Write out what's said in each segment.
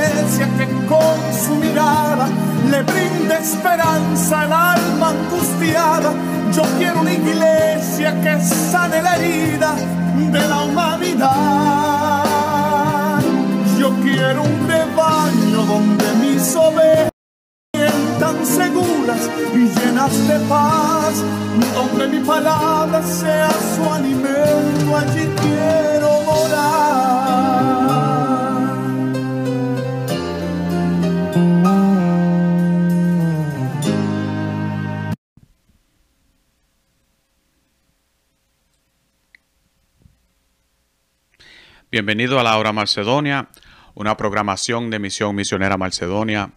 Que con su mirada le brinde esperanza al alma angustiada. Yo quiero una iglesia que sane la herida de la humanidad. Yo quiero un rebaño donde mis ovejas tan seguras y llenas de paz, donde mi palabra sea su alimento, allí quiero morar. Bienvenido a la Hora Macedonia, una programación de Misión Misionera Macedonia.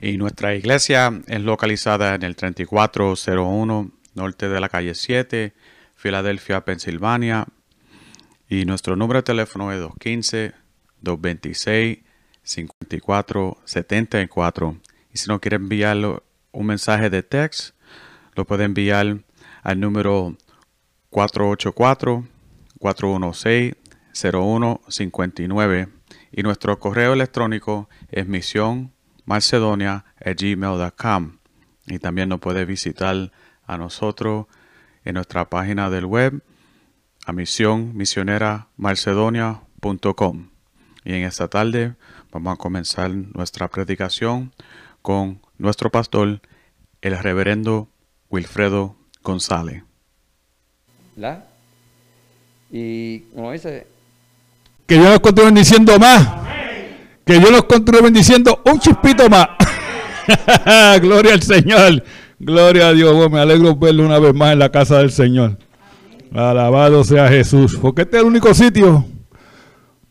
Y nuestra iglesia es localizada en el 3401 norte de la calle 7, Filadelfia, Pensilvania. Y nuestro número de teléfono es 215-226-5474. Y si no quiere enviar un mensaje de text, lo puede enviar al número 484-416-0159 y nuestro correo electrónico es misionmacedonia.gmail.com y también nos puede visitar a nosotros en nuestra página del web a misión misioneramarcedonia.com y en esta tarde vamos a comenzar nuestra predicación con nuestro pastor el reverendo Wilfredo González. ¿La? Y como dice, Que Dios los continúe bendiciendo más. Que Dios los continúe bendiciendo un chispito más. Gloria al Señor. Gloria a Dios. Me alegro verlo una vez más en la casa del Señor. Alabado sea Jesús. Porque este es el único sitio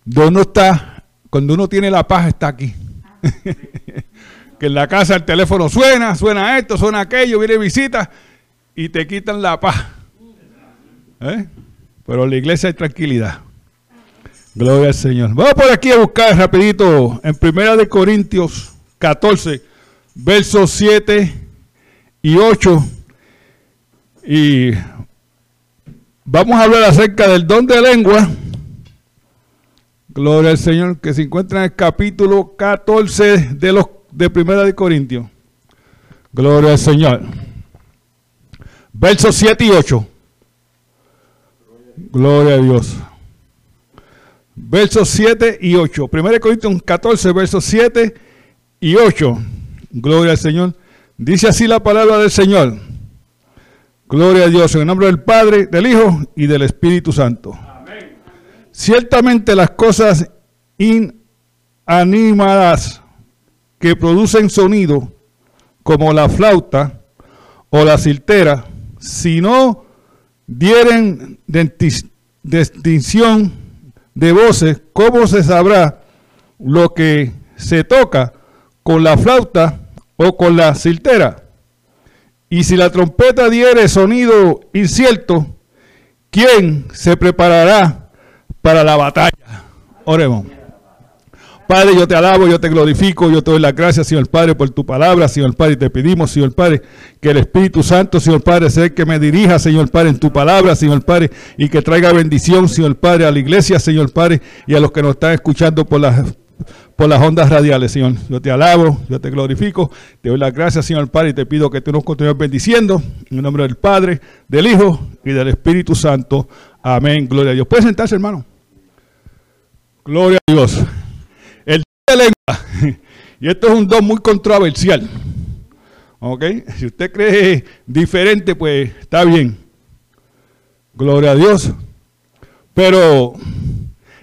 donde uno está, cuando uno tiene la paz, está aquí. que en la casa el teléfono suena, suena esto, suena aquello, viene visita y te quitan la paz. ¿Eh? Pero en la iglesia hay tranquilidad. Gloria al Señor. Vamos por aquí a buscar rapidito en Primera de Corintios 14, versos 7 y 8. Y vamos a hablar acerca del don de lengua. Gloria al Señor, que se encuentra en el capítulo 14 de los de Primera de Corintios. Gloria al Señor. Versos 7 y 8. Gloria a Dios. Versos 7 y 8. 1 Corintios 14, versos 7 y 8. Gloria al Señor. Dice así la palabra del Señor. Gloria a Dios. En el nombre del Padre, del Hijo y del Espíritu Santo. Ciertamente las cosas inanimadas que producen sonido, como la flauta o la ciltera, si no dieren distinción de voces, ¿cómo se sabrá lo que se toca con la flauta o con la ciltera? Y si la trompeta diere sonido incierto, ¿quién se preparará para la batalla? Oremos. Padre, yo te alabo, yo te glorifico, yo te doy las gracias, Señor Padre, por tu palabra, Señor Padre. Te pedimos, Señor Padre, que el Espíritu Santo, Señor Padre, sea el que me dirija, Señor Padre, en tu palabra, Señor Padre, y que traiga bendición, Señor Padre, a la iglesia, Señor Padre, y a los que nos están escuchando por las por las ondas radiales, Señor. Yo te alabo, yo te glorifico, te doy las gracias, Señor Padre, y te pido que tú nos continúes bendiciendo en el nombre del Padre, del Hijo y del Espíritu Santo. Amén. Gloria a Dios. ¿Puede sentarse, hermano? Gloria a Dios. Lengua. Y esto es un don muy controversial. ¿Ok? Si usted cree diferente, pues está bien. Gloria a Dios. Pero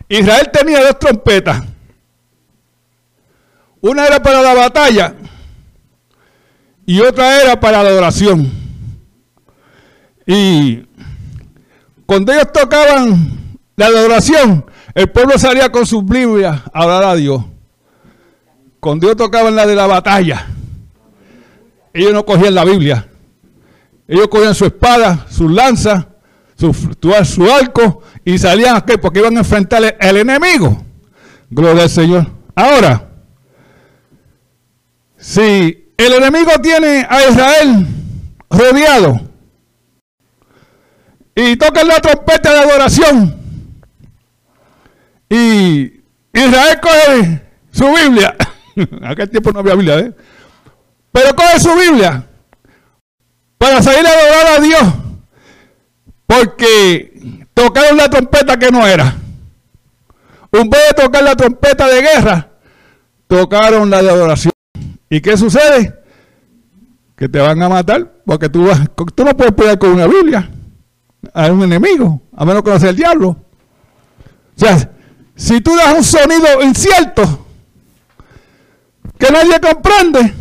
Israel tenía dos trompetas. Una era para la batalla y otra era para la adoración. Y cuando ellos tocaban la adoración, el pueblo salía con sus Biblias a orar a Dios. Cuando Dios tocaba en la de la batalla, ellos no cogían la Biblia. Ellos cogían su espada, sus lanzas, su, su arco y salían aquí porque iban a enfrentar al enemigo. Gloria al Señor. Ahora, si el enemigo tiene a Israel rodeado y tocan la trompeta de adoración y Israel coge su Biblia, aquel tiempo no había Biblia, ¿eh? pero coge su Biblia para salir a adorar a Dios porque tocaron la trompeta que no era. Un vez de tocar la trompeta de guerra, tocaron la de adoración. ¿Y qué sucede? Que te van a matar porque tú, vas, tú no puedes pelear con una Biblia a un enemigo, a menos que no sea el diablo. O sea, si tú das un sonido incierto que nadie comprende,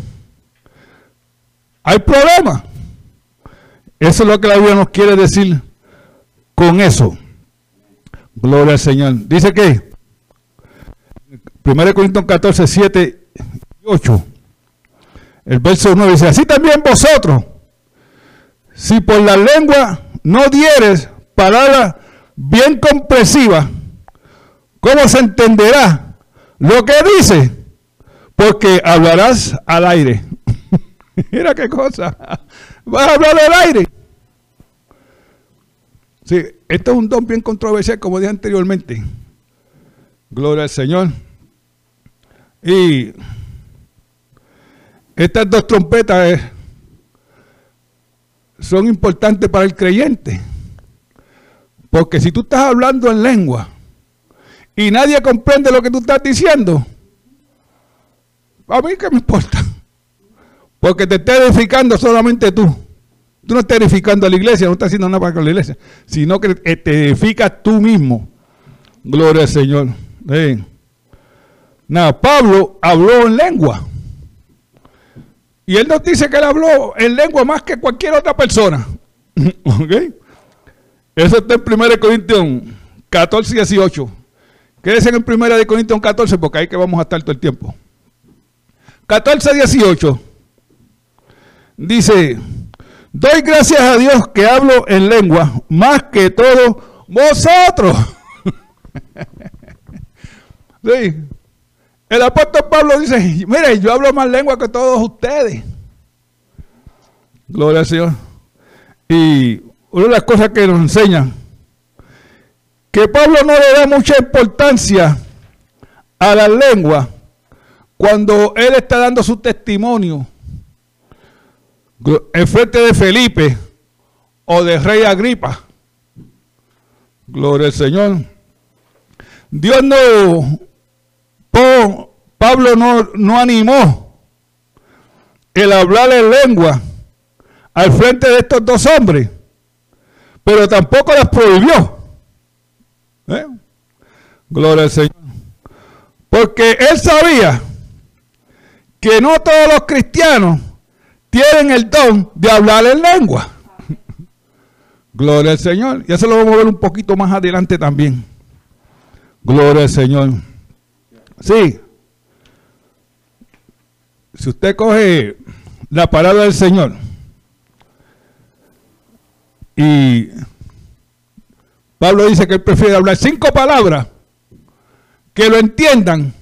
hay problema. Eso es lo que la Biblia nos quiere decir con eso. Gloria al Señor. Dice que 1 Corintios 14, 7 y 8. El verso 9 dice, así también vosotros, si por la lengua no dieres palabras bien comprensivas, ¿cómo se entenderá lo que dice? Porque hablarás al aire. Mira qué cosa. Vas a hablar al aire. Sí, esto es un don bien controversial, como dije anteriormente. Gloria al Señor. Y estas dos trompetas eh, son importantes para el creyente. Porque si tú estás hablando en lengua y nadie comprende lo que tú estás diciendo, a mí qué me importa. Porque te está edificando solamente tú. Tú no estás edificando a la iglesia, no estás haciendo nada para la iglesia, sino que te edificas tú mismo. Gloria al Señor. Nada, Pablo habló en lengua. Y él nos dice que él habló en lengua más que cualquier otra persona. ¿Ok? Eso está en 1 Corintios 14 y 18. Quédense en 1 Corintios 14 porque ahí que vamos a estar todo el tiempo. 14 y 18. Dice, doy gracias a Dios que hablo en lengua más que todos vosotros. El apóstol Pablo dice, mire, yo hablo más lengua que todos ustedes. Gloria al Señor. Y una de las cosas que nos enseña, que Pablo no le da mucha importancia a la lengua cuando él está dando su testimonio en frente de Felipe o de Rey Agripa. Gloria al Señor. Dios no Pablo no, no animó el hablar en lengua al frente de estos dos hombres, pero tampoco las prohibió. ¿Eh? Gloria al Señor. Porque él sabía que no todos los cristianos tienen el don de hablar en lengua. Gloria al Señor. Y eso lo vamos a ver un poquito más adelante también. Gloria al Señor. Sí. Si usted coge la palabra del Señor y Pablo dice que él prefiere hablar cinco palabras que lo entiendan,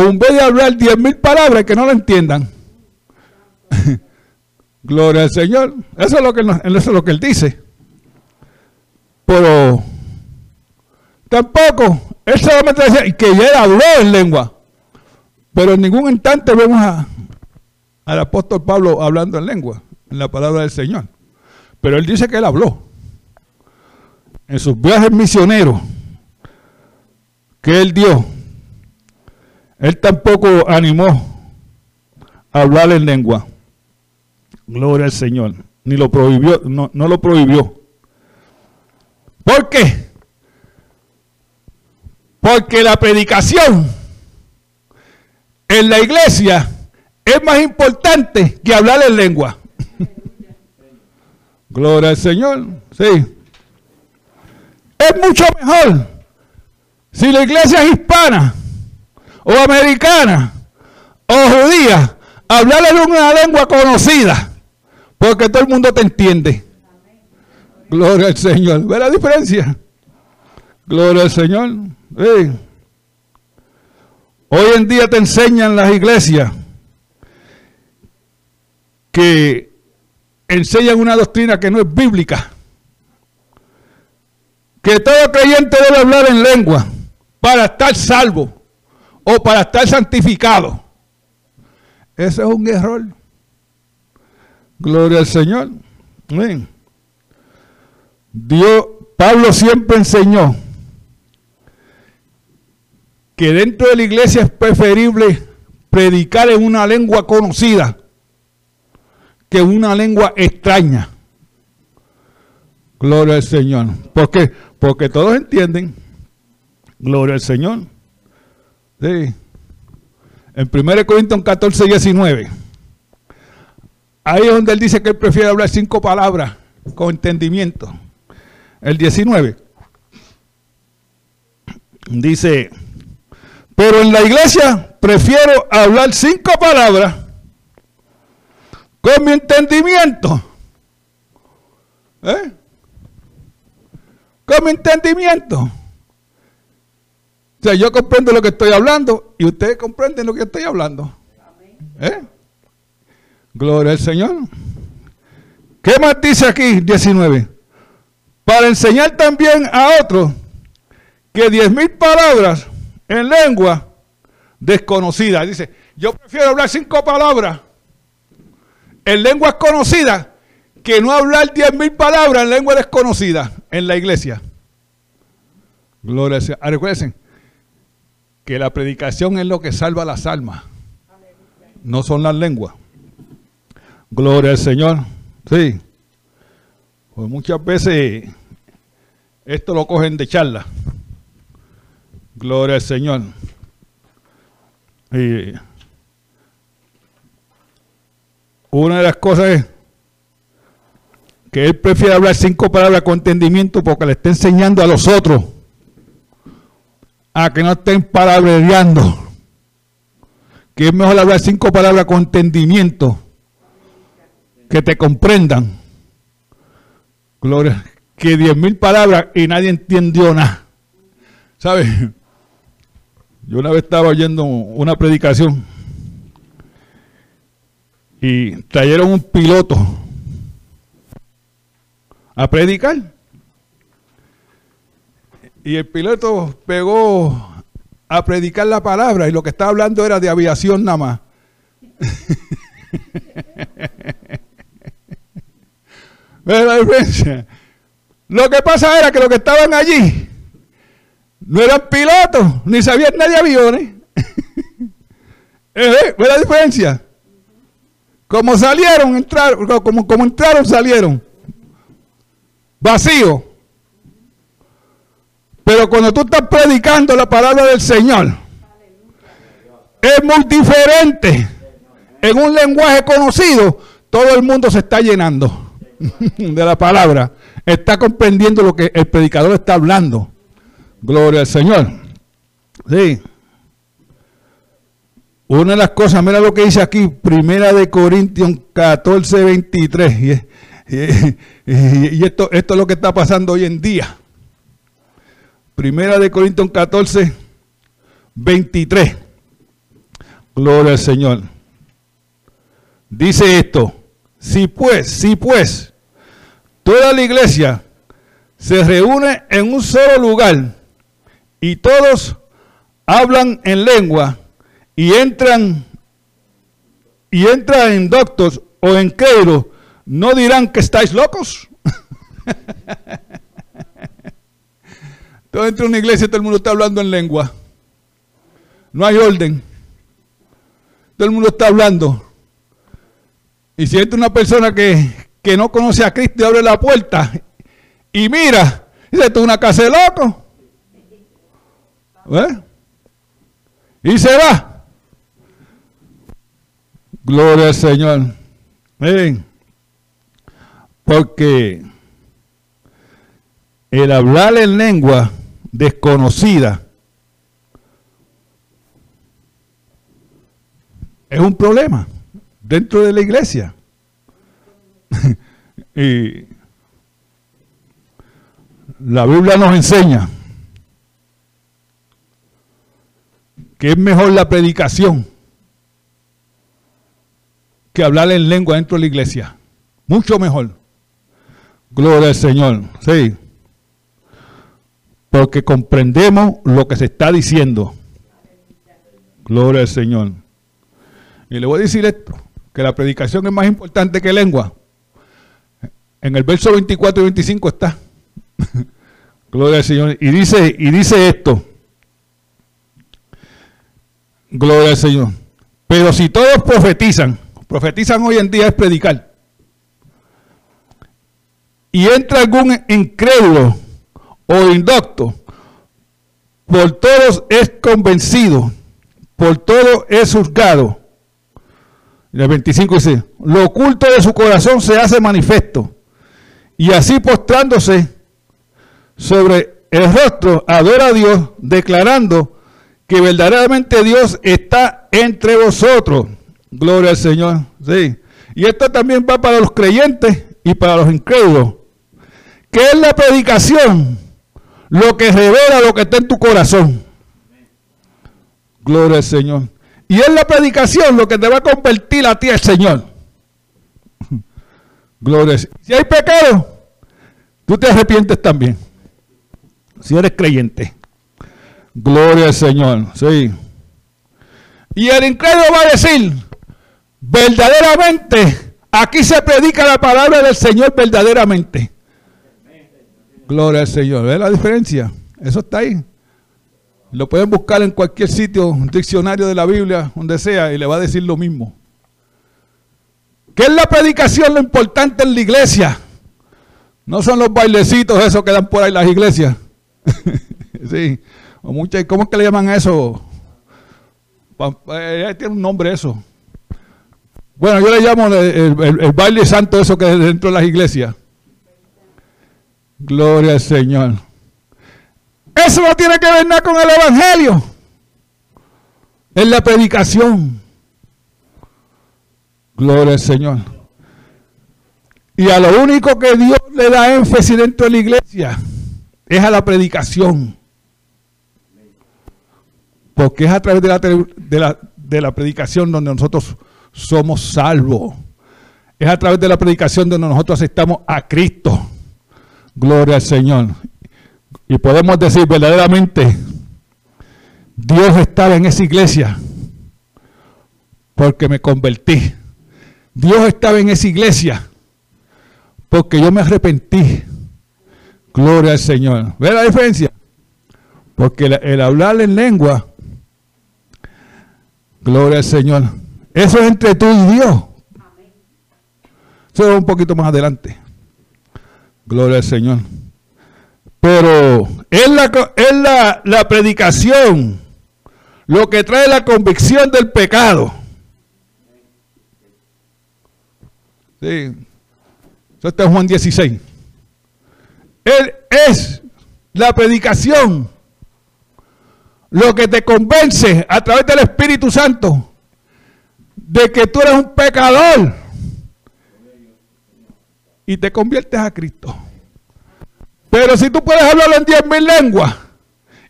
o en vez de hablar diez mil palabras que no lo entiendan. Gloria al Señor. Eso es lo que, es lo que él dice. Pero tampoco él solamente decía que ya habló en lengua. Pero en ningún instante vemos al apóstol Pablo hablando en lengua, en la palabra del Señor. Pero él dice que él habló. En sus viajes misioneros que él dio, él tampoco animó a hablar en lengua. Gloria al Señor. Ni lo prohibió, no, no lo prohibió. ¿Por qué? Porque la predicación en la iglesia es más importante que hablar en lengua. Gloria al Señor. Sí. Es mucho mejor si la iglesia es hispana o americana o judía, hablarle en una lengua conocida, porque todo el mundo te entiende. Gloria al Señor. ¿Ve la diferencia? Gloria al Señor. Hoy en día te enseñan las iglesias que enseñan una doctrina que no es bíblica. Que todo creyente debe hablar en lengua para estar salvo o para estar santificado. Ese es un error. Gloria al Señor. Dios, Pablo siempre enseñó que dentro de la iglesia es preferible predicar en una lengua conocida que una lengua extraña. Gloria al Señor. ¿Por qué? Porque todos entienden. Gloria al Señor. Sí. En 1 Corintios 14, 19. Ahí es donde él dice que él prefiere hablar cinco palabras con entendimiento. El 19. Dice, pero en la iglesia prefiero hablar cinco palabras con mi entendimiento. ¿Eh? Con mi entendimiento. O sea, yo comprendo lo que estoy hablando y ustedes comprenden lo que estoy hablando. ¿Eh? Gloria al Señor. ¿Qué más dice aquí 19? Para enseñar también a otros que diez mil palabras en lengua desconocida. Dice, yo prefiero hablar cinco palabras en lenguas conocidas que no hablar diez mil palabras en lengua desconocida en la iglesia. Gloria al Señor. Ah, recuerden que la predicación es lo que salva las almas, no son las lenguas. Gloria al Señor. Sí. Pues muchas veces esto lo cogen de charla. Gloria al Señor. Y una de las cosas es que él prefiere hablar cinco palabras con entendimiento porque le está enseñando a los otros a que no estén palabreando. Que es mejor hablar cinco palabras con entendimiento que te comprendan. Gloria. Que diez mil palabras y nadie entendió nada. ¿Sabes? Yo una vez estaba oyendo una predicación y trajeron un piloto a predicar. Y el piloto pegó a predicar la palabra y lo que estaba hablando era de aviación nada más. la diferencia? Lo que pasa era que los que estaban allí no eran pilotos, ni sabían nada de aviones. ¿Eh? ¿Ve la diferencia? Como salieron, entraron, como, como entraron, salieron. Vacío. Pero cuando tú estás predicando la palabra del Señor, es muy diferente. En un lenguaje conocido, todo el mundo se está llenando de la palabra. Está comprendiendo lo que el predicador está hablando. Gloria al Señor. Sí. Una de las cosas, mira lo que dice aquí, Primera de Corintios 14, 23. Y, y, esto, esto es lo que está pasando hoy en día. Primera de Corintios 14, 23. Gloria al Señor. Dice esto, si pues, si pues, toda la iglesia se reúne en un solo lugar y todos hablan en lengua y entran y entran en doctos o en credo, ¿no dirán que estáis locos? todo dentro de una iglesia todo el mundo está hablando en lengua. No hay orden. Todo el mundo está hablando. Y si entra una persona que, que no conoce a Cristo y abre la puerta y mira, dice, esto es una casa de locos. ¿Eh? Y se va. Gloria al Señor. Miren, porque el hablar en lengua desconocida es un problema dentro de la iglesia. y la Biblia nos enseña que es mejor la predicación que hablar en lengua dentro de la iglesia. Mucho mejor. Gloria al Señor. Sí. Porque comprendemos lo que se está diciendo. Gloria al Señor. Y le voy a decir esto, que la predicación es más importante que lengua. En el verso 24 y 25 está. Gloria al Señor. Y dice, y dice esto. Gloria al Señor. Pero si todos profetizan, profetizan hoy en día es predicar. Y entra algún incrédulo o indocto, por todos es convencido, por todo es juzgado. El 25 dice, lo oculto de su corazón se hace manifiesto. Y así postrándose sobre el rostro, adora a Dios, declarando que verdaderamente Dios está entre vosotros. Gloria al Señor. Sí. Y esto también va para los creyentes y para los incrédulos. ¿Qué es la predicación? Lo que revela lo que está en tu corazón. Gloria al Señor. Y es la predicación lo que te va a convertir a ti el Señor. Gloria. Si hay pecado, tú te arrepientes también. Si eres creyente. Gloria al Señor. Sí. Y el incrédulo va a decir, verdaderamente, aquí se predica la palabra del Señor verdaderamente. Gloria al Señor. ¿Ve la diferencia? Eso está ahí. Lo pueden buscar en cualquier sitio, un diccionario de la Biblia, donde sea, y le va a decir lo mismo. ¿Qué es la predicación lo importante en la iglesia? No son los bailecitos esos que dan por ahí las iglesias. sí. O muchas, ¿Cómo es que le llaman eso? Eh, tiene un nombre eso. Bueno, yo le llamo el, baile santo eso que es dentro de las iglesias. Gloria al Señor. Eso no tiene que ver nada con el Evangelio. Es la predicación. Gloria al Señor. Y a lo único que Dios le da énfasis dentro de la iglesia es a la predicación. Porque es a través de la, de la, de la predicación donde nosotros somos salvos. Es a través de la predicación donde nosotros aceptamos a Cristo. Gloria al Señor. Y podemos decir verdaderamente, Dios estaba en esa iglesia porque me convertí. Dios estaba en esa iglesia porque yo me arrepentí. Gloria al Señor. ¿Ve la diferencia? Porque el, hablar en lengua Gloria al Señor. Eso es entre tú y Dios. Eso va un poquito más adelante. Gloria al Señor. Pero es la, es la, la predicación lo que trae la convicción del pecado. Sí. Juan 16. Él es la predicación lo que te convence a través del Espíritu Santo de que tú eres un pecador y te conviertes a Cristo. Pero si tú puedes hablar en diez mil lenguas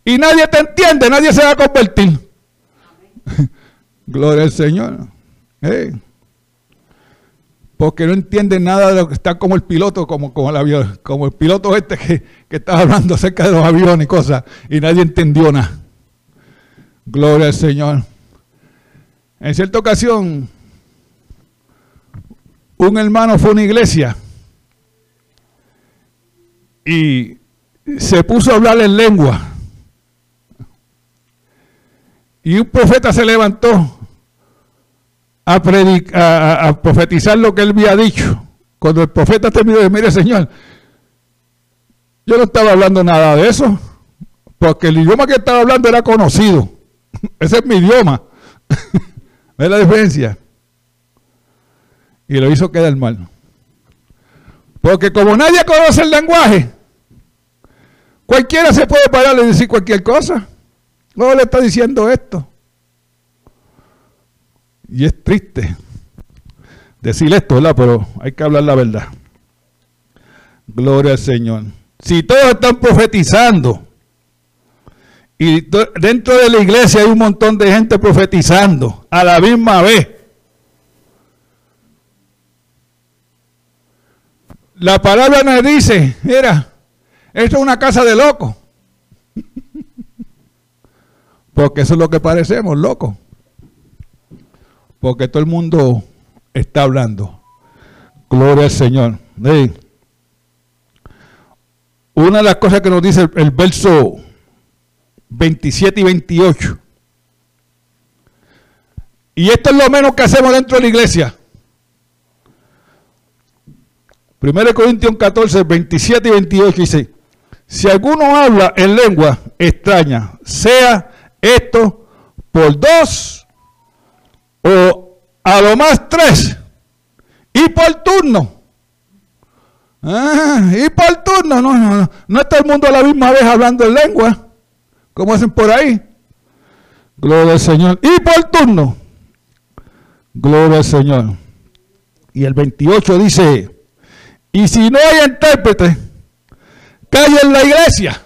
y nadie te entiende, nadie se va a convertir. Gloria al Señor. Porque no entiende nada de lo que está como el piloto, como, como, el, avión, como el piloto este que, que está hablando acerca de los aviones y cosas, y nadie entendió nada. Gloria al Señor. En cierta ocasión, un hermano fue a una iglesia y se puso a hablar en lengua. Y un profeta se levantó a, a, profetizar lo que él había dicho. Cuando el profeta terminó de mire Señor, yo no estaba hablando nada de eso, porque el idioma que estaba hablando era conocido. Ese es mi idioma. ¿Ves la diferencia? Y lo hizo quedar mal. Porque como nadie conoce el lenguaje, cualquiera se puede parar y decir cualquier cosa. Luego le está diciendo esto. Y es triste decir esto, ¿verdad? Pero hay que hablar la verdad. Gloria al Señor. Si todos están profetizando y dentro de la iglesia hay un montón de gente profetizando a la misma vez, la palabra nos dice, mira, esto es una casa de locos. Porque eso es lo que parecemos, locos. Porque todo el mundo está hablando. Gloria al Señor. Una de las cosas que nos dice el, verso 27 y 28. Y esto es lo menos que hacemos dentro de la iglesia. 1 Corintios 14, 27 y 28 dice, si alguno habla en lengua extraña, sea esto por dos o a lo más tres y por turno. Ah, y por turno, no, no, no, no está el mundo a la misma vez hablando en lengua, como hacen por ahí. Gloria al Señor. Y por turno. Gloria al Señor. Y el 28 dice, y si no hay intérprete, calle en la iglesia.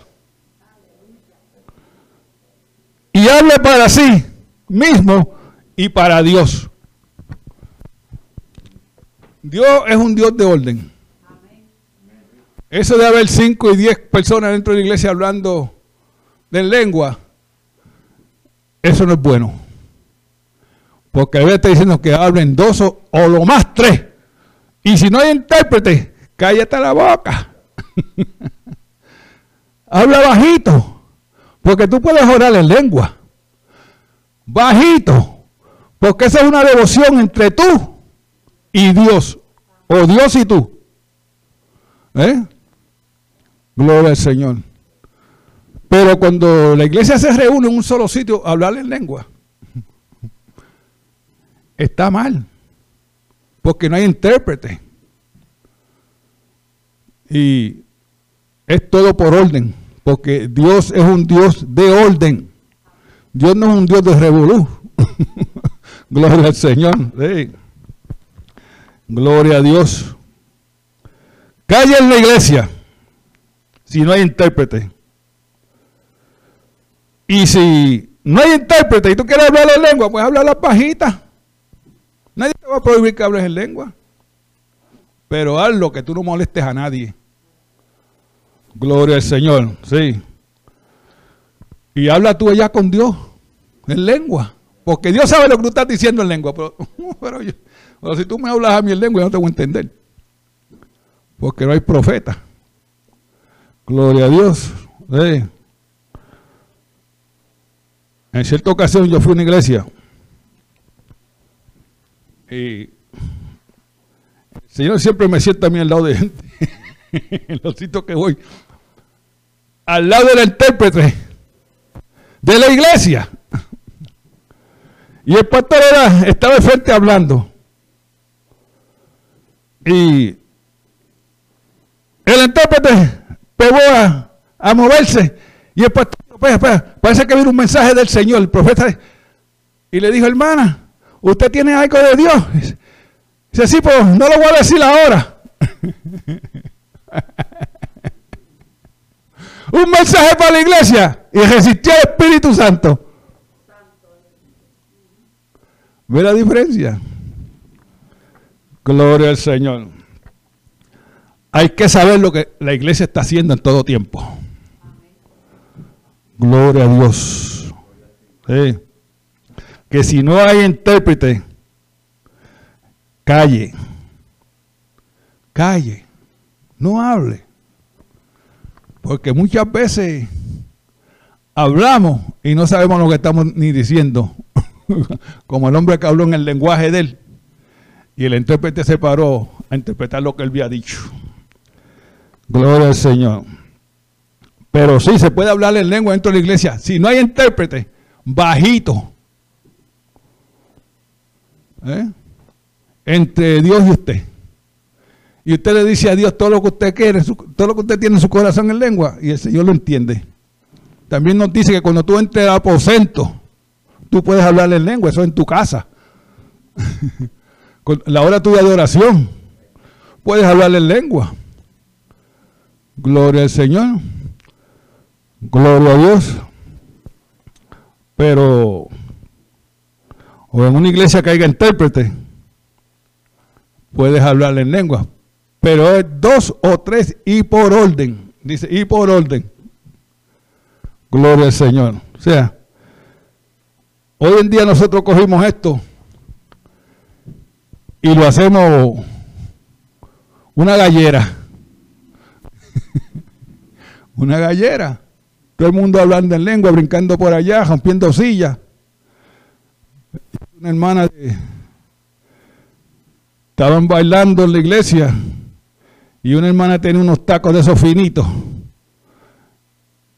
Y hable para sí mismo y para Dios. Dios es un Dios de orden. Eso de haber 5 y 10 personas dentro de la iglesia hablando de lengua, eso no es bueno. Porque a veces está diciendo que hablen dos o, o lo más tres. Y si no hay intérprete, cállate la boca. Habla bajito, porque tú puedes orar en lengua. Bajito, porque esa es una devoción entre tú y Dios, o Dios y tú. ¿Eh? Gloria al Señor. Pero cuando la iglesia se reúne en un solo sitio hablar en lengua, está mal, porque no hay intérprete. Y es todo por orden, porque Dios es un Dios de orden. Dios no es un Dios de revolú. Gloria al Señor. Gloria a Dios. Calla en la iglesia si no hay intérprete. Y si no hay intérprete y tú quieres hablar en lengua, pues habla la pajita. Nadie te va a prohibir que hables en lengua. Pero haz lo que tú no molestes a nadie. Gloria al Señor, sí. Y habla tú allá con Dios en lengua. Porque Dios sabe lo que tú estás diciendo en lengua. Pero, si tú me hablas a mí en lengua, yo no te voy a entender. Porque no hay profeta. Gloria a Dios. En cierta ocasión yo fui a una iglesia. Y el Señor siempre me sienta a mí al lado de gente. en los sitios que voy al lado del intérprete de la iglesia. Y el pastor estaba de frente hablando. Y el intérprete pegó a, moverse. Y el pastor, parece que viene un mensaje del Señor, el profeta. Y le dijo, hermana, ¿usted tiene algo de Dios? Dice, sí, pues no lo voy a decir ahora. un mensaje para la iglesia y resistió al Espíritu Santo. ¿Ve la diferencia? Gloria al Señor. Hay que saber lo que la iglesia está haciendo en todo tiempo. Gloria a Dios. Que si no hay intérprete, calle. Calle. No hable. Porque muchas veces hablamos y no sabemos lo que estamos ni diciendo. Como el hombre que habló en el lenguaje de él. Y el intérprete se paró a interpretar lo que él había dicho. Gloria al Señor. Pero sí, se puede hablar en lengua dentro de la iglesia. Si no hay intérprete, bajito. ¿Eh? Entre Dios y usted y usted le dice a Dios todo lo que usted quiere, todo lo que usted tiene en su corazón en lengua, y el Señor lo entiende. También nos dice que cuando tú entres al aposento, tú puedes hablar en lengua, eso en tu casa. La hora tuya de oración, puedes hablar en lengua. Gloria al Señor. Gloria a Dios. Pero, o en una iglesia que haya intérprete, puedes hablar en lengua. Pero es dos o tres y por orden. Dice, y por orden. Gloria al Señor. O sea, hoy en día nosotros cogimos esto y lo hacemos una gallera. una gallera. Todo el mundo hablando en lengua, brincando por allá, rompiendo sillas. Una hermana de, estaban bailando en la iglesia y una hermana tenía unos tacos de esos finitos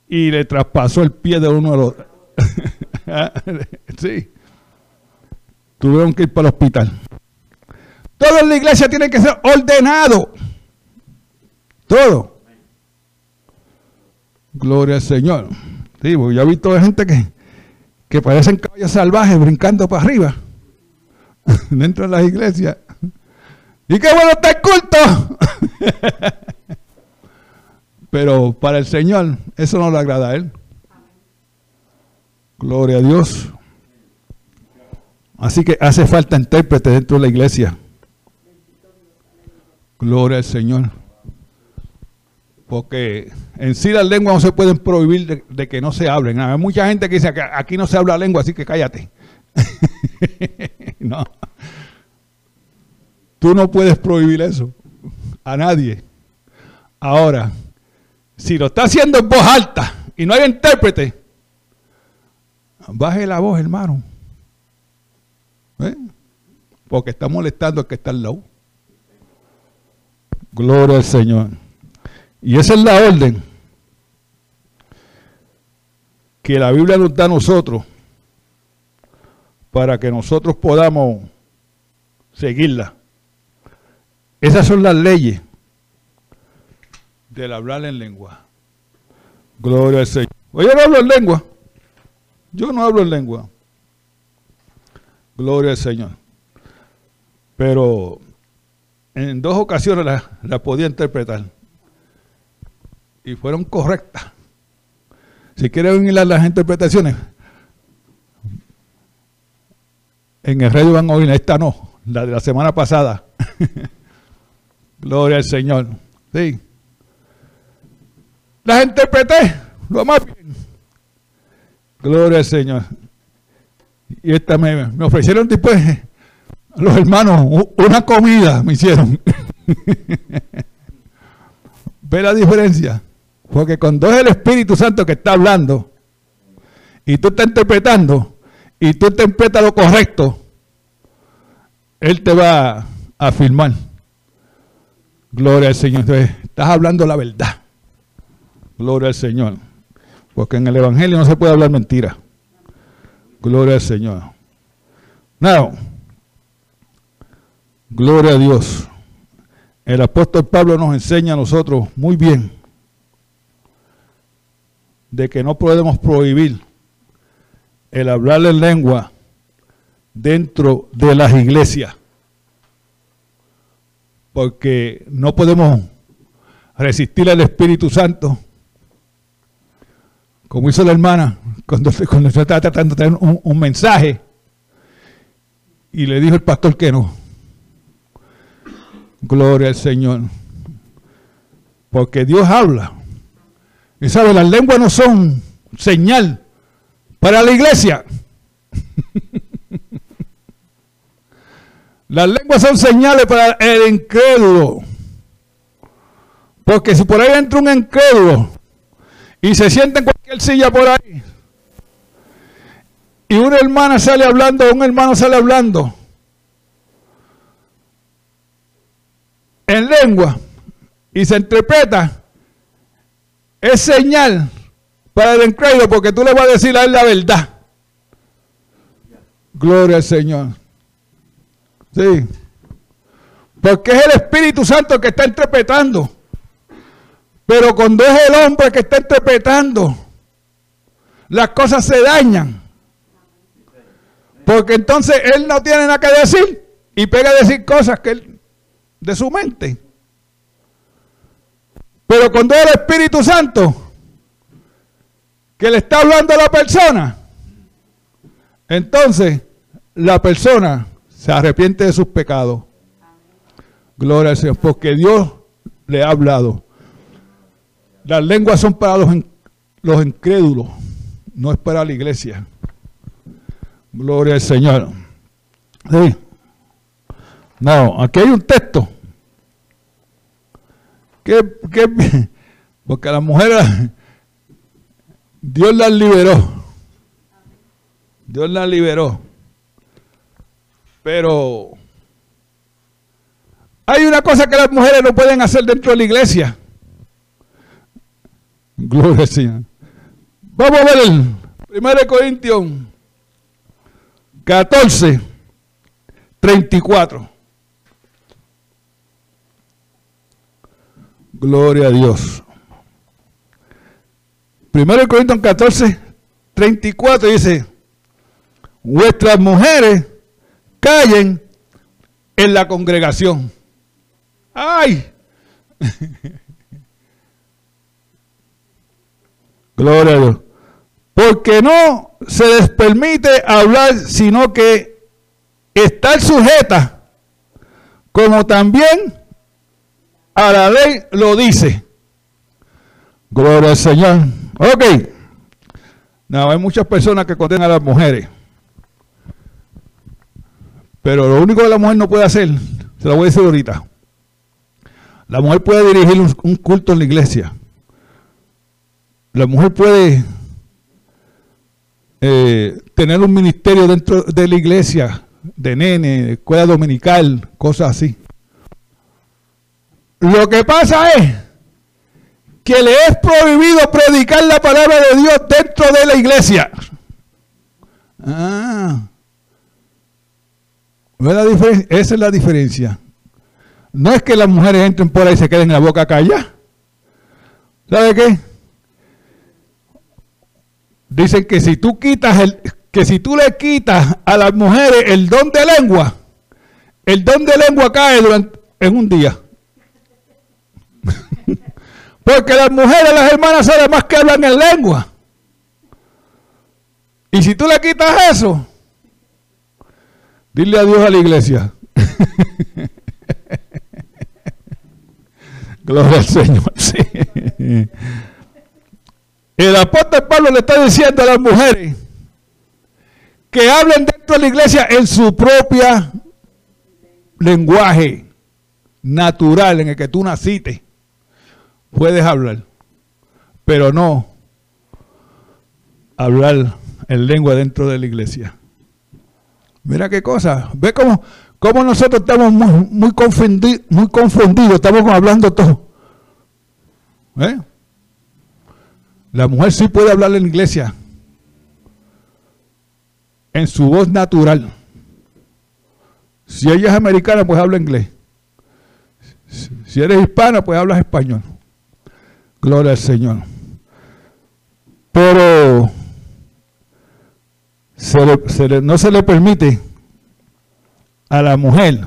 y le traspasó el pie de uno de los. sí. Tuvieron que ir para el hospital. Todo en la iglesia tiene que ser ordenado. Todo. Gloria al Señor. Sí, yo he visto gente que, que parecen caballos salvajes brincando para arriba dentro de las iglesias. Y qué bueno está el culto. Pero para el Señor eso no le agrada a Él. Gloria a Dios. Así que hace falta intérprete dentro de la iglesia. Gloria al Señor. Porque en sí las lenguas no se pueden prohibir de, que no se hablen. Hay mucha gente que dice que aquí no se habla lengua, así que cállate. no. Tú no puedes prohibir eso a nadie. Ahora, si lo está haciendo en voz alta y no hay intérprete, baje la voz, hermano. ¿Eh? Porque está molestando al que está al lado. Gloria al Señor. Y esa es la orden que la Biblia nos da a nosotros para que nosotros podamos seguirla. Esas son las leyes del hablar en lengua. Gloria al Señor. Oye, no hablo en lengua. Yo no hablo en lengua. Gloria al Señor. Pero en dos ocasiones la, la podía interpretar y fueron correctas. Si quieren oír las interpretaciones, en el radio van a oír, esta no, la de la semana pasada. Gloria al Señor. Sí. Las interpreté, lo más bien. Gloria al Señor. Y esta me, me ofrecieron después, los hermanos, una comida me hicieron. ¿Ve la diferencia? Porque cuando es el Espíritu Santo que está hablando y tú estás interpretando y tú interpretas lo correcto, Él te va a afirmar. Gloria al Señor. Entonces, estás hablando la verdad. Gloria al Señor. Porque en el Evangelio no se puede hablar mentira. Gloria al Señor. Now, gloria a Dios. El apóstol Pablo nos enseña a nosotros muy bien de que no podemos prohibir el hablar en lengua dentro de las iglesias. Porque no podemos resistir al Espíritu Santo. Como hizo la hermana cuando, cuando estaba tratando de tener un, un mensaje y le dijo el pastor que no. Gloria al Señor. Porque Dios habla. Y sabe, las lenguas no son señal para la iglesia. las lenguas son señales para el incrédulo. Porque si por ahí entra un incrédulo y se sienta en cualquier silla por ahí, y una hermana sale hablando, un hermano sale hablando en lengua y se interpreta, es señal para el incrédulo porque tú le vas a decir a él la verdad. Gloria al Señor. Sí. Porque es el Espíritu Santo que está interpretando. Pero cuando es el hombre que está interpretando, las cosas se dañan. Porque entonces él no tiene nada que decir y pega a decir cosas que él, de su mente. Pero cuando es el Espíritu Santo que le está hablando a la persona, entonces la persona se arrepiente de sus pecados. Gloria al Señor, porque Dios le ha hablado. Las lenguas son para los, los incrédulos, no es para la iglesia. Gloria al Señor. Sí. No, aquí hay un texto. Que, porque a las mujeres Dios las liberó. Dios las liberó. Pero hay una cosa que las mujeres no pueden hacer dentro de la iglesia. Gloria al Señor. Vamos a ver el 1 Corintios 14, 34. Gloria a Dios. 1 Corintios 14, 34 dice, vuestras mujeres callen en la congregación. ¡Ay! Gloria a Dios. Porque no se les permite hablar, sino que estar sujeta, como también a la ley lo dice. Gloria al Señor. Ok. No, hay muchas personas que condenan a las mujeres. Pero lo único que la mujer no puede hacer, se lo voy a decir ahorita. La mujer puede dirigir un, culto en la iglesia. La mujer puede eh, tener un ministerio dentro de la iglesia, de nene, escuela dominical, cosas así. Lo que pasa es que le es prohibido predicar la palabra de Dios dentro de la iglesia. Ah. Esa es la diferencia. No es que las mujeres entren por ahí y se queden en la boca callada. ¿Sabe qué? Dicen que si tú quitas el, que si tú le quitas a las mujeres el don de lengua, el don de lengua cae durante, en un día. Porque las mujeres, las hermanas saben más que hablan en lengua. Y si tú le quitas eso, dile adiós a la iglesia. Gloria al Señor. El apóstol Pablo le está diciendo a las mujeres que hablen dentro de la iglesia en su propia lenguaje natural en el que tú naciste. Puedes hablar, pero no hablar en lengua dentro de la iglesia. Mira qué cosa. Ve cómo ¿Cómo nosotros estamos muy, muy, confundidos, Estamos hablando todo. ¿Eh? La mujer sí puede hablar en la iglesia. En su voz natural. Si ella es americana, pues habla inglés. Si eres hispana, pues hablas español. Gloria al Señor. Pero no se le permite a la mujer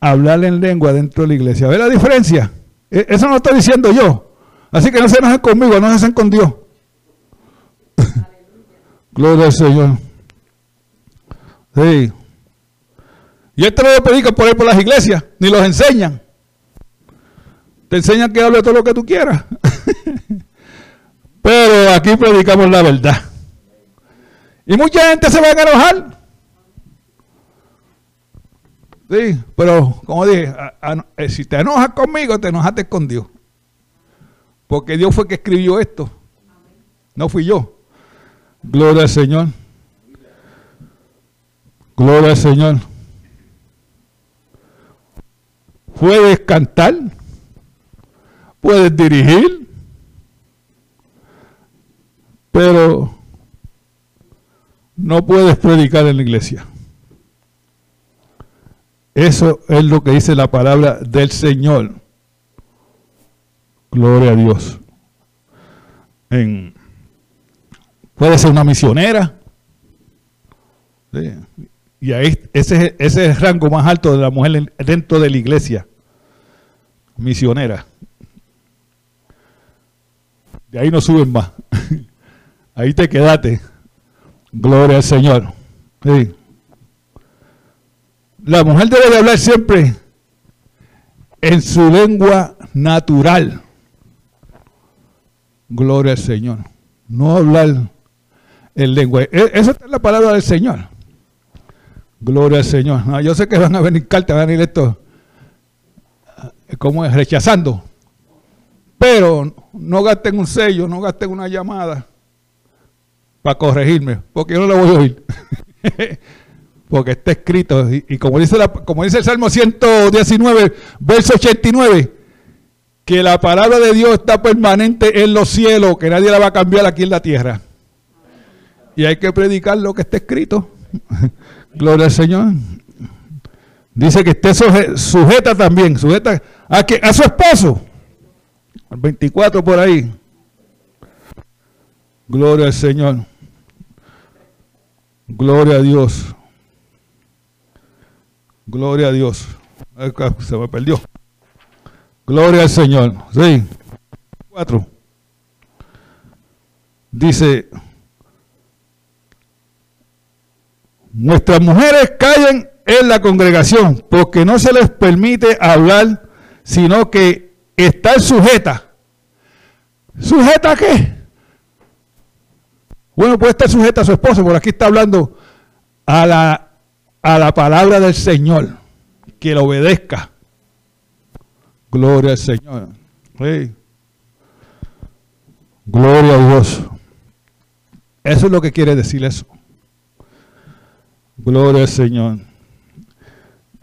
hablar en lengua dentro de la iglesia. ¿Ve la diferencia? E, eso no estoy diciendo yo. Así que no se enojen conmigo, no se hacen con Dios. Gloria al Señor. Sí. Y esto no lo predican por ahí por las iglesias, ni los enseñan. Te enseñan que hable todo lo que tú quieras. Pero aquí predicamos la verdad. Y mucha gente se va a enojar. Sí, pero como dije, eh, si te enojas conmigo, te enojaste con Dios. Porque Dios fue que escribió esto. No fui yo. Gloria al Señor. Gloria al Señor. Puedes cantar. Puedes dirigir. Pero no puedes predicar en la iglesia. Eso es lo que dice la palabra del Señor. Gloria a Dios. puede ser una misionera. Y ahí, ese, es- ese es el rango más alto de la mujer en- dentro de la iglesia. Misionera. De ahí no suben más. Ahí te quedaste. Gloria al Señor. La mujer debe de hablar siempre en su lengua natural. Gloria al Señor. No hablar en lengua. E- está en la palabra del Señor. Gloria al Señor. Ah, yo sé que van a venir cartas, van a venir esto, eh, como es, rechazando. Pero no gasten un sello, no gasten una llamada para corregirme, porque yo no lo voy a oír. porque está escrito, y, como, dice la- como dice el Salmo 119, verso 89, que la palabra de Dios está permanente en los cielos, que nadie la va a cambiar aquí en la tierra. Y hay que predicar lo que está escrito. Gloria al Señor. Dice que esté suje- sujeta también, sujeta a, que, a su esposo. El 24 por ahí. Gloria al Señor. Gloria a Dios. Gloria a Dios. Se me perdió. Gloria al Señor. Sí. Cuatro. Dice, nuestras mujeres callen en la congregación porque no se les permite hablar, sino que estar sujeta. ¿Sujeta a qué? Bueno, puede estar sujeta a su esposo, por aquí está hablando a la, a la palabra del Señor, que le obedezca. Gloria al Señor. Sí. Gloria a Dios. Eso es lo que quiere decir eso. Gloria al Señor.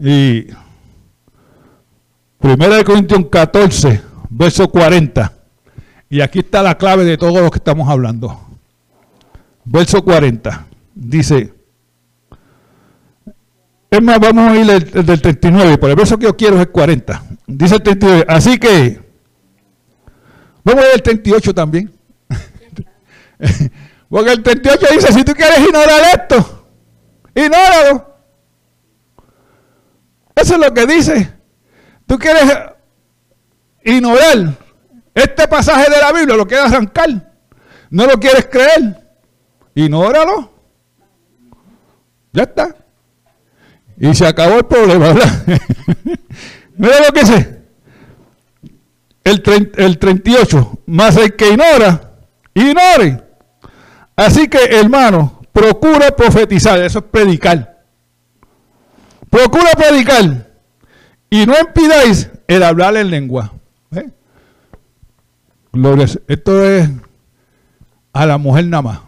Y Primera de Corintios 14, verso 40. Y aquí está la clave de todo lo que estamos hablando. Verso 40. Dice, es más, vamos a ir el, el del 39, por el verso que yo quiero es el 40. Dice el 39, así que, vamos a ir el 38 también. Porque el 38 dice, si tú quieres ignorar esto, ignóralo. Eso es lo que dice. Tú quieres ignorar este pasaje de la Biblia, lo quieres arrancar. No lo quieres creer. Ignóralo. Ya está. Y se acabó el problema, ¿verdad? Mira lo que dice. El, el 38. Más el que ignora, ignore. Así que, hermano, procura profetizar. Eso es predicar. Procura predicar. Y no impidáis el hablar en lengua. A- Esto es a la mujer nada más.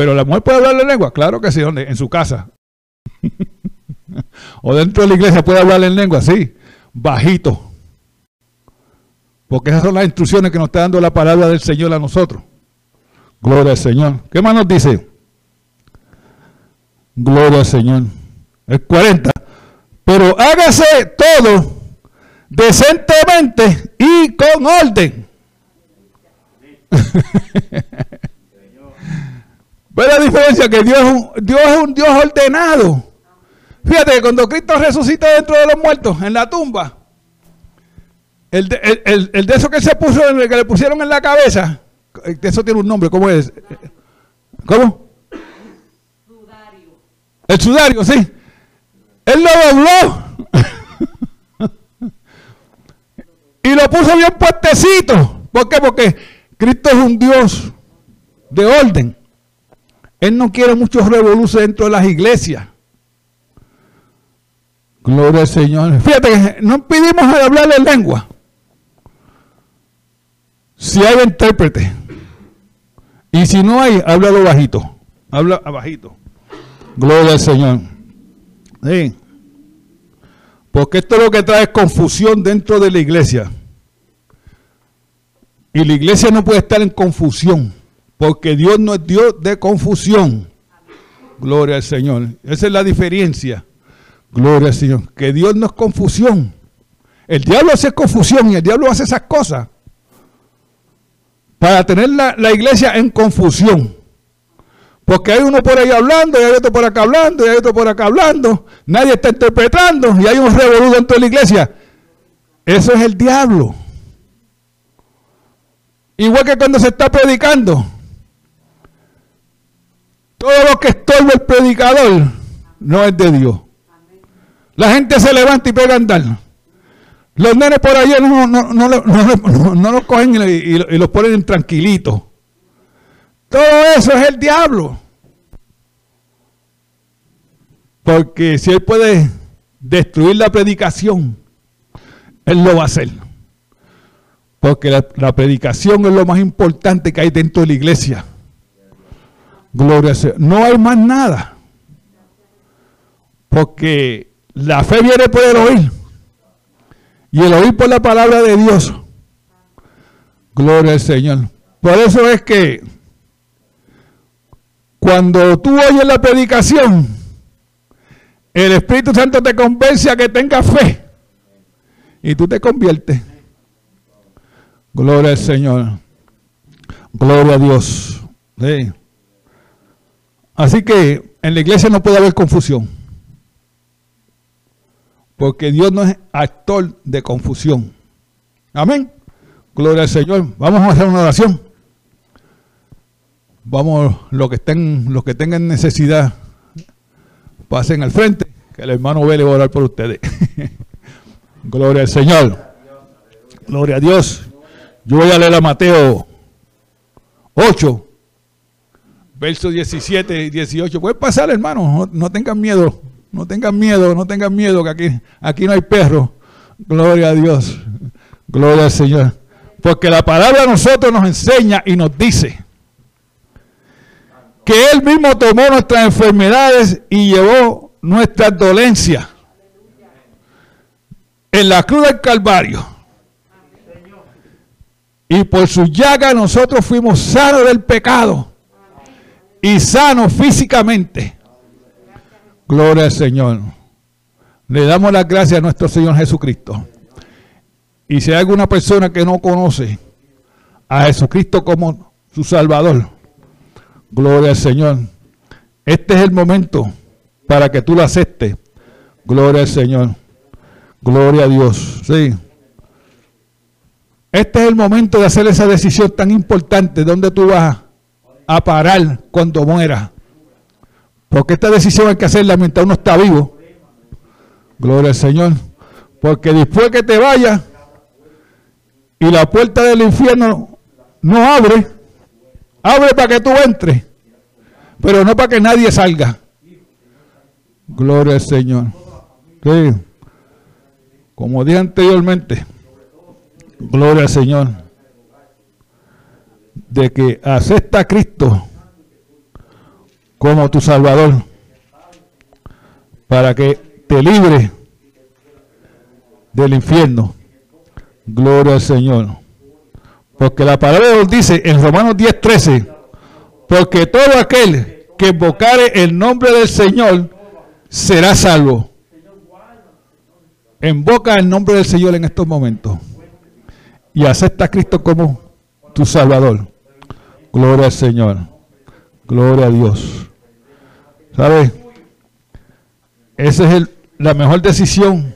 Pero la mujer puede hablar en lengua, claro que sí, ¿dónde? En su casa. o dentro de la iglesia puede hablar en lengua, sí, bajito. Porque esas son las instrucciones que nos está dando la palabra del Señor a nosotros. Gloria al Señor. ¿Qué más nos dice? Gloria al Señor. El 40. Pero hágase todo decentemente y con orden. ¿Ve la diferencia? Que Dios es, un, Dios es un Dios ordenado. Fíjate que cuando Cristo resucitó dentro de los muertos, en la tumba, el de, el, el- el de eso que se puso, el que le pusieron en la cabeza, eso tiene un nombre, ¿cómo es? ¿Cómo? El sudario, sí. Él lo dobló. y lo puso bien puestecito. ¿Por qué? Porque Cristo es un Dios de orden. Él no quiere muchos revoluciones dentro de las iglesias. Gloria al Señor. Fíjate que no pedimos hablar en lengua. Si hay intérprete. Y si no hay, háblalo bajito. Habla bajito. Gloria al Señor. Sí. Porque esto lo que trae es confusión dentro de la iglesia. Y la iglesia no puede estar en confusión. Porque Dios no es Dios de confusión. Gloria al Señor. Esa es la diferencia. Gloria al Señor. Que Dios no es confusión. El diablo hace confusión y el diablo hace esas cosas. Para tener la, la iglesia en confusión. Porque hay uno por ahí hablando, y hay otro por acá hablando, y hay otro por acá hablando. Nadie está interpretando, y hay un revoludo dentro de la iglesia. Eso es el diablo. Igual que cuando se está predicando. Todo lo que estorba el predicador no es de Dios. La gente se levanta y pega a andar. Los nenes por allá no, no, no, no los cogen y, y, los ponen tranquilitos. Todo eso es el diablo. Porque si él puede destruir la predicación, él lo va a hacer. Porque la, predicación es lo más importante que hay dentro de la iglesia. Gloria a Dios. No hay más nada. Porque la fe viene por el oír. Y el oír por la palabra de Dios. Gloria al Señor. Por eso es que cuando tú oyes la predicación, el Espíritu Santo te convence a que tengas fe. Y tú te conviertes. Gloria al Señor. Gloria a Dios. Así que en la iglesia no puede haber confusión. Porque Dios no es actor de confusión. Amén. Gloria al Señor. Vamos a hacer una oración. Vamos, los que estén, los que tengan necesidad, pasen al frente, que el hermano Vélez va a orar por ustedes. Gloria al Señor. Gloria a Dios. Yo voy a leer a Mateo 8, versos 17 y 18. Puede pasar, hermano, no, tengan miedo, no tengan miedo, no tengan miedo, que aquí, aquí no hay perro. Gloria a Dios, gloria al Señor. Porque la palabra a nosotros nos enseña y nos dice que Él mismo tomó nuestras enfermedades y llevó nuestras dolencias en la cruz del Calvario. Y por su llaga nosotros fuimos sanos del pecado y sanos físicamente. Gloria al Señor. Le damos las gracias a nuestro Señor Jesucristo. Y si hay alguna persona que no conoce a Jesucristo como su Salvador, gloria al Señor. Este es el momento para que tú lo aceptes. Gloria al Señor. Gloria a Dios. Sí. Este es el momento de hacer esa decisión tan importante, donde tú vas a parar cuando mueras. Porque esta decisión hay que hacerla mientras uno está vivo. Gloria al Señor. Porque después que te vayas y la puerta del infierno no abre, abre para que tú entres, pero no para que nadie salga. Gloria al Señor. Como dije anteriormente. Gloria al Señor. De que acepta a Cristo como tu Salvador para que te libre del infierno. Gloria al Señor. Porque la palabra nos dice en Romanos 10:13, porque todo aquel que invocare el nombre del Señor será salvo. Invoca el nombre del Señor en estos momentos y acepta a Cristo como tu Salvador. Gloria al Señor. Gloria a Dios. ¿Sabes? Esa es el, la mejor decisión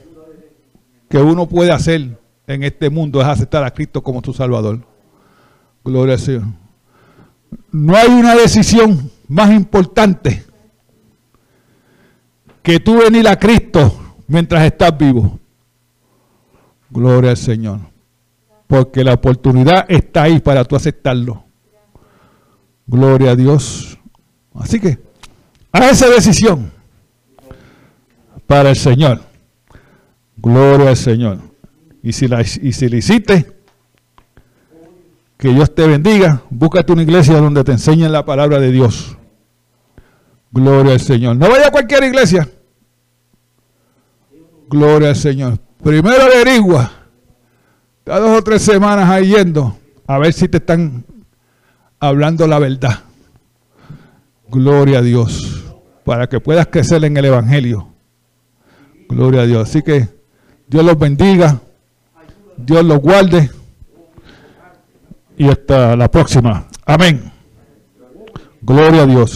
que uno puede hacer en este mundo, es aceptar a Cristo como tu Salvador. Gloria al Señor. No hay una decisión más importante que tú venir a Cristo mientras estás vivo. Gloria al Señor porque la oportunidad está ahí para tú aceptarlo. Gloria a Dios. Así que, a esa decisión para el Señor. Gloria al Señor. Y si, la, y si le hiciste, que Dios te bendiga. Búscate una iglesia donde te enseñen la palabra de Dios. Gloria al Señor. No vaya a cualquier iglesia. Gloria al Señor. Primero averigua Está dos o tres semanas ahí yendo a ver si te están hablando la verdad. Gloria a Dios. Para que puedas crecer en el Evangelio. Gloria a Dios. Así que Dios los bendiga. Dios los guarde. Y hasta la próxima. Amén. Gloria a Dios.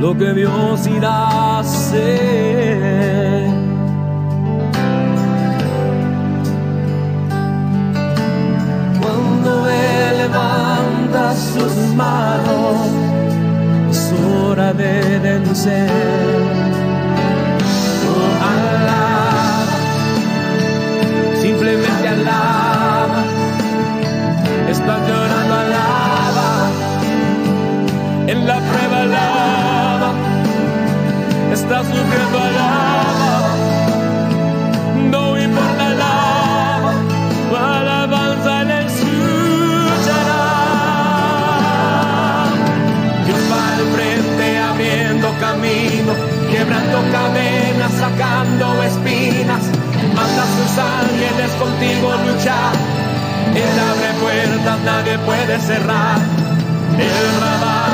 lo que Dios irá a hacer. Cuando Él levanta sus manos, es hora de vencer. Oh, alaba, simplemente alaba, está llorando, alaba, en la prueba alaba, está sufriendo, alaba, no importa, alaba, tu alabanza le escuchará. Dios va al frente abriendo camino, quebrando cadenas, sacando espinas. Manda sus ángeles contigo luchar. Él abre puertas, nadie puede cerrar. Él trabaja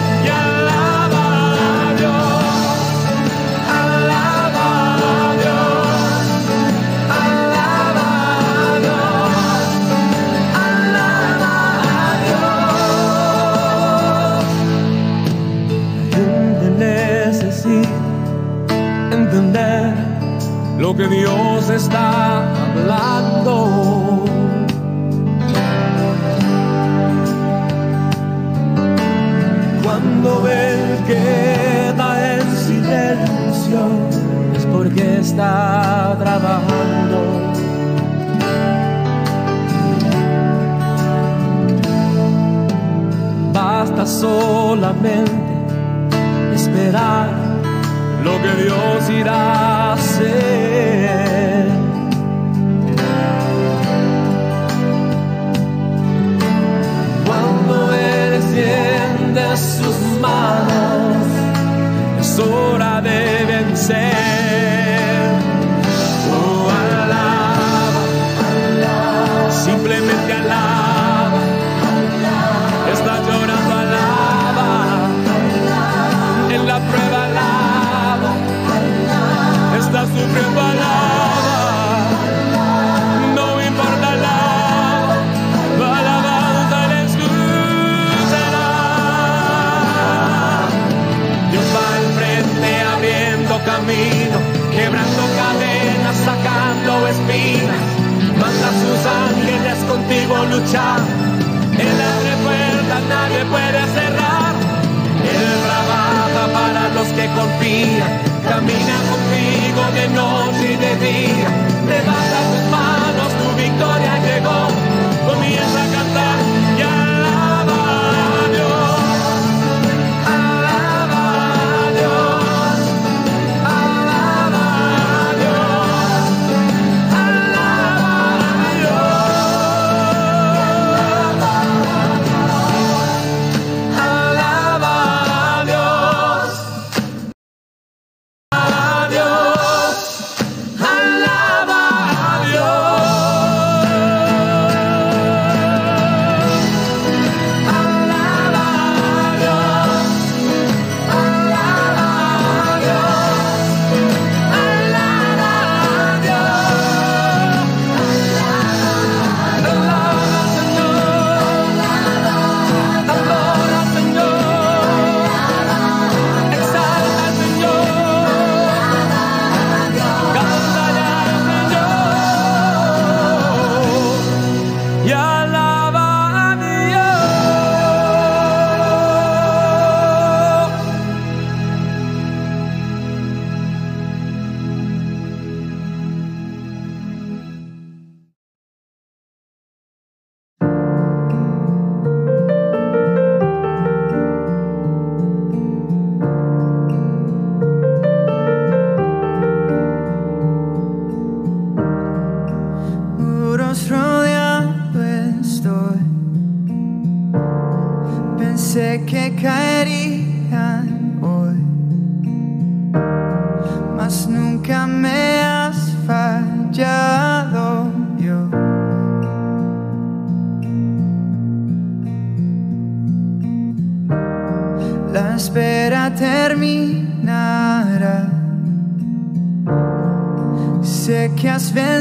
lo que Dios está hablando. Cuando Él queda en silencio es porque está trabajando. Basta solamente esperar lo que Dios irá a hacer. Cuando Él extiende sus manos, es hora de con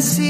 see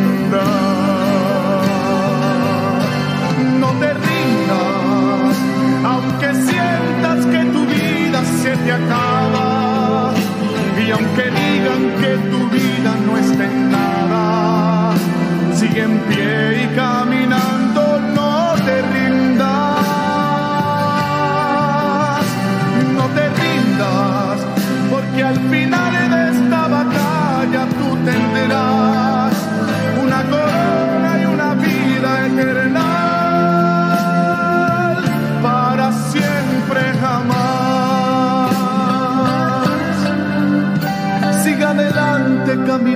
No te rindas, aunque sientas que tu vida se te acaba. Y aunque digan que tu vida no está en nada, sigue en pie y caminando,